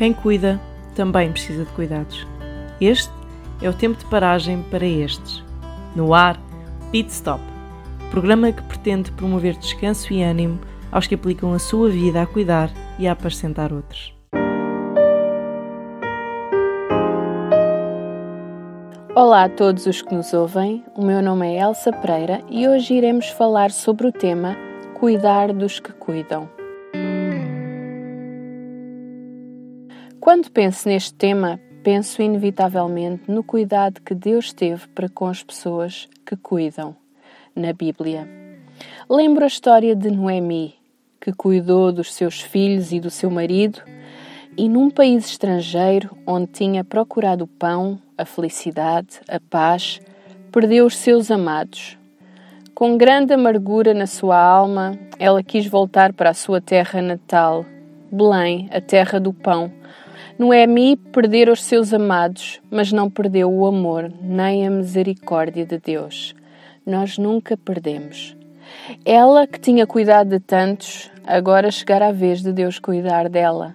Quem cuida também precisa de cuidados. Este é o tempo de paragem para estes. No ar, Pit Stop, programa que pretende promover descanso e ânimo aos que aplicam a sua vida a cuidar e a apacentar outros. Olá a todos os que nos ouvem, o meu nome é Elsa Pereira e hoje iremos falar sobre o tema Cuidar dos que cuidam. Quando penso neste tema, penso inevitavelmente no cuidado que Deus teve para com as pessoas que cuidam na Bíblia. Lembro a história de Noemi, que cuidou dos seus filhos e do seu marido, e num país estrangeiro onde tinha procurado o pão, a felicidade, a paz, perdeu os seus amados. Com grande amargura na sua alma, ela quis voltar para a sua terra natal, Belém, a terra do pão Noemi perdera os seus amados, mas não perdeu o amor nem a misericórdia de Deus. Nós nunca perdemos. Ela, que tinha cuidado de tantos, agora chegara a vez de Deus cuidar dela.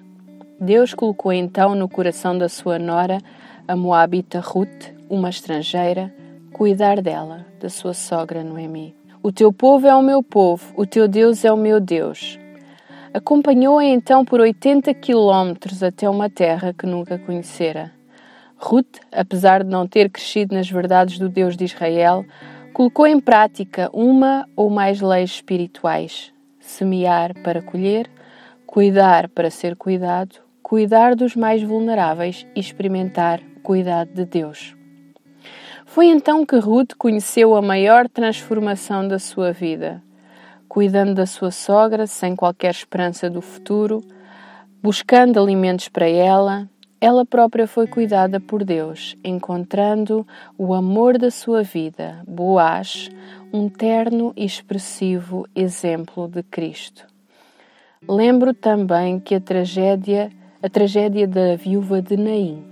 Deus colocou então no coração da sua nora, a Moabita Ruth, uma estrangeira, cuidar dela, da sua sogra Noemi. O teu povo é o meu povo, o teu Deus é o meu Deus. Acompanhou-a então por 80 quilómetros até uma terra que nunca conhecera. Ruth, apesar de não ter crescido nas verdades do Deus de Israel, colocou em prática uma ou mais leis espirituais: semear para colher, cuidar para ser cuidado, cuidar dos mais vulneráveis e experimentar o cuidado de Deus. Foi então que Ruth conheceu a maior transformação da sua vida cuidando da sua sogra sem qualquer esperança do futuro, buscando alimentos para ela, ela própria foi cuidada por Deus, encontrando o amor da sua vida, Boaz, um terno e expressivo exemplo de Cristo. Lembro também que a tragédia, a tragédia da viúva de Naim.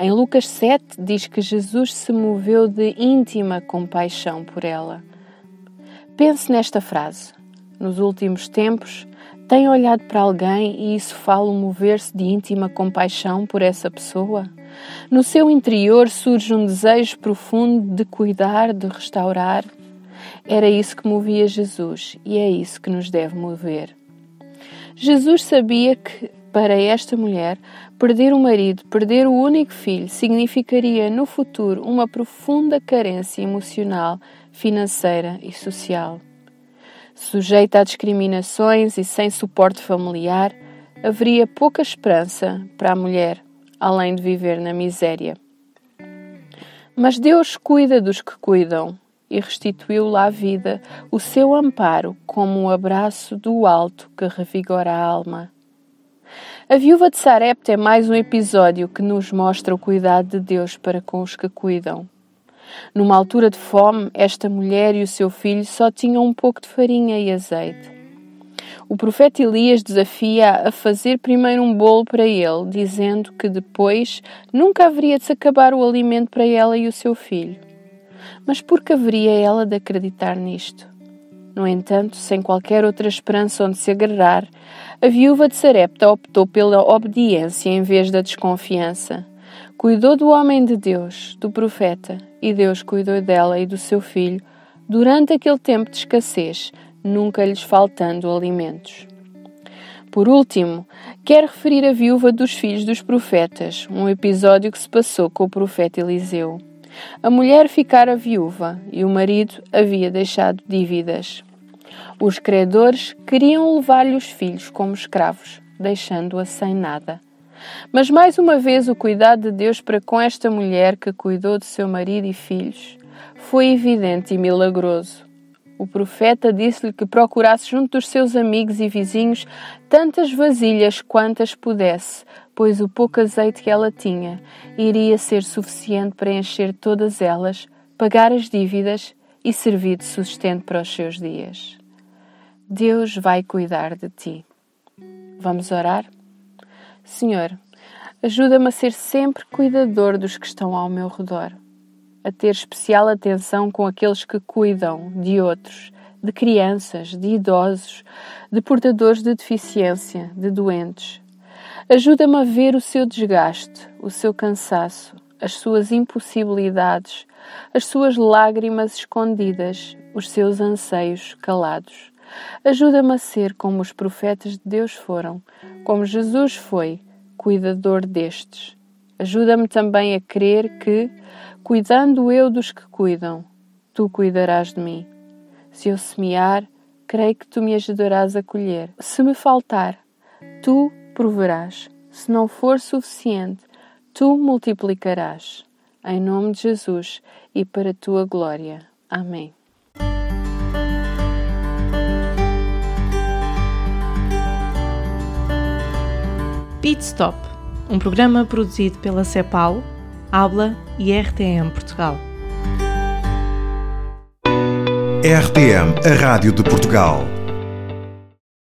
Em Lucas 7 diz que Jesus se moveu de íntima compaixão por ela Pense nesta frase. Nos últimos tempos, tem olhado para alguém e isso fala mover-se de íntima compaixão por essa pessoa? No seu interior surge um desejo profundo de cuidar, de restaurar? Era isso que movia Jesus e é isso que nos deve mover. Jesus sabia que, para esta mulher, perder o marido, perder o único filho, significaria no futuro uma profunda carência emocional financeira e social. Sujeita a discriminações e sem suporte familiar, haveria pouca esperança para a mulher, além de viver na miséria. Mas Deus cuida dos que cuidam e restituiu-lhe à vida o seu amparo como um abraço do alto que revigora a alma. A viúva de Sarepta é mais um episódio que nos mostra o cuidado de Deus para com os que cuidam. Numa altura de fome, esta mulher e o seu filho só tinham um pouco de farinha e azeite. O profeta Elias desafia a fazer primeiro um bolo para ele, dizendo que depois nunca haveria de se acabar o alimento para ela e o seu filho. Mas por que haveria ela de acreditar nisto? No entanto, sem qualquer outra esperança onde se agarrar, a viúva de Sarepta optou pela obediência em vez da desconfiança. Cuidou do homem de Deus, do profeta, e Deus cuidou dela e do seu filho durante aquele tempo de escassez, nunca lhes faltando alimentos. Por último, quero referir a viúva dos filhos dos profetas, um episódio que se passou com o profeta Eliseu. A mulher ficara viúva e o marido havia deixado dívidas. Os credores queriam levar-lhe os filhos como escravos, deixando-a sem nada. Mas mais uma vez o cuidado de Deus para com esta mulher que cuidou de seu marido e filhos foi evidente e milagroso. O profeta disse-lhe que procurasse junto dos seus amigos e vizinhos tantas vasilhas quantas pudesse, pois o pouco azeite que ela tinha iria ser suficiente para encher todas elas, pagar as dívidas e servir de sustento para os seus dias. Deus vai cuidar de ti. Vamos orar? Senhor, ajuda-me a ser sempre cuidador dos que estão ao meu redor, a ter especial atenção com aqueles que cuidam de outros, de crianças, de idosos, de portadores de deficiência, de doentes. Ajuda-me a ver o seu desgaste, o seu cansaço, as suas impossibilidades, as suas lágrimas escondidas, os seus anseios calados. Ajuda-me a ser como os profetas de Deus foram, como Jesus foi, cuidador destes. Ajuda-me também a crer que, cuidando eu dos que cuidam, tu cuidarás de mim. Se eu semear, creio que tu me ajudarás a colher. Se me faltar, tu proverás. Se não for suficiente, tu multiplicarás. Em nome de Jesus e para a tua glória. Amém. Pit Stop, um programa produzido pela CEPAL, Habla e RTM Portugal. RTM, a Rádio de Portugal.